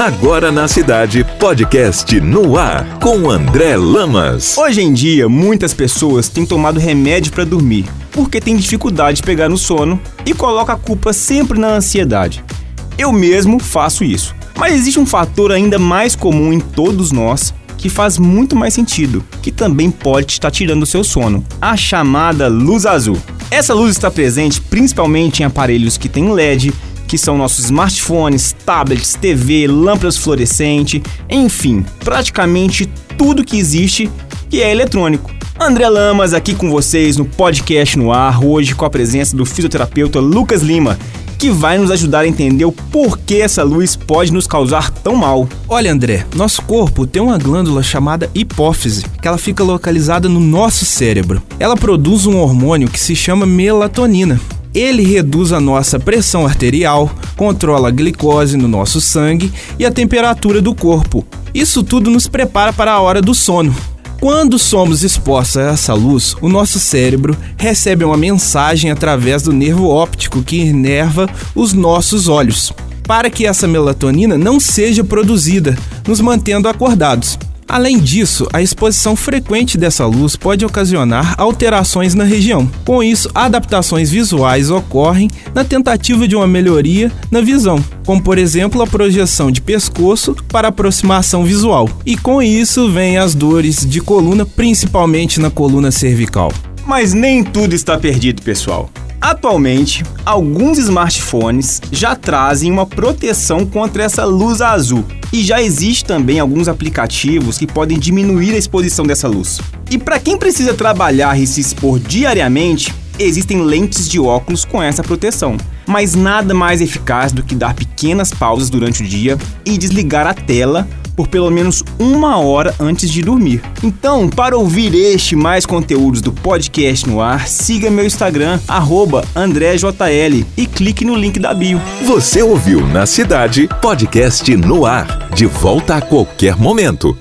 Agora na cidade, podcast no ar com André Lamas. Hoje em dia, muitas pessoas têm tomado remédio para dormir porque têm dificuldade de pegar no sono e coloca a culpa sempre na ansiedade. Eu mesmo faço isso. Mas existe um fator ainda mais comum em todos nós que faz muito mais sentido, que também pode estar tirando o seu sono: a chamada luz azul. Essa luz está presente principalmente em aparelhos que têm LED que são nossos smartphones, tablets, TV, lâmpadas fluorescentes, enfim, praticamente tudo que existe que é eletrônico. André Lamas aqui com vocês no podcast no ar, hoje com a presença do fisioterapeuta Lucas Lima, que vai nos ajudar a entender o porquê essa luz pode nos causar tão mal. Olha, André, nosso corpo tem uma glândula chamada hipófise, que ela fica localizada no nosso cérebro. Ela produz um hormônio que se chama melatonina. Ele reduz a nossa pressão arterial, controla a glicose no nosso sangue e a temperatura do corpo. Isso tudo nos prepara para a hora do sono. Quando somos expostos a essa luz, o nosso cérebro recebe uma mensagem através do nervo óptico que inerva os nossos olhos, para que essa melatonina não seja produzida, nos mantendo acordados. Além disso, a exposição frequente dessa luz pode ocasionar alterações na região. Com isso, adaptações visuais ocorrem na tentativa de uma melhoria na visão, como por exemplo a projeção de pescoço para aproximação visual. E com isso vem as dores de coluna, principalmente na coluna cervical. Mas nem tudo está perdido, pessoal. Atualmente, alguns smartphones já trazem uma proteção contra essa luz azul. E já existe também alguns aplicativos que podem diminuir a exposição dessa luz. E para quem precisa trabalhar e se expor diariamente, existem lentes de óculos com essa proteção. Mas nada mais eficaz do que dar pequenas pausas durante o dia e desligar a tela por pelo menos uma hora antes de dormir. Então, para ouvir este e mais conteúdos do podcast no ar, siga meu Instagram, AndréJL, e clique no link da bio. Você ouviu na cidade, podcast no ar, de volta a qualquer momento.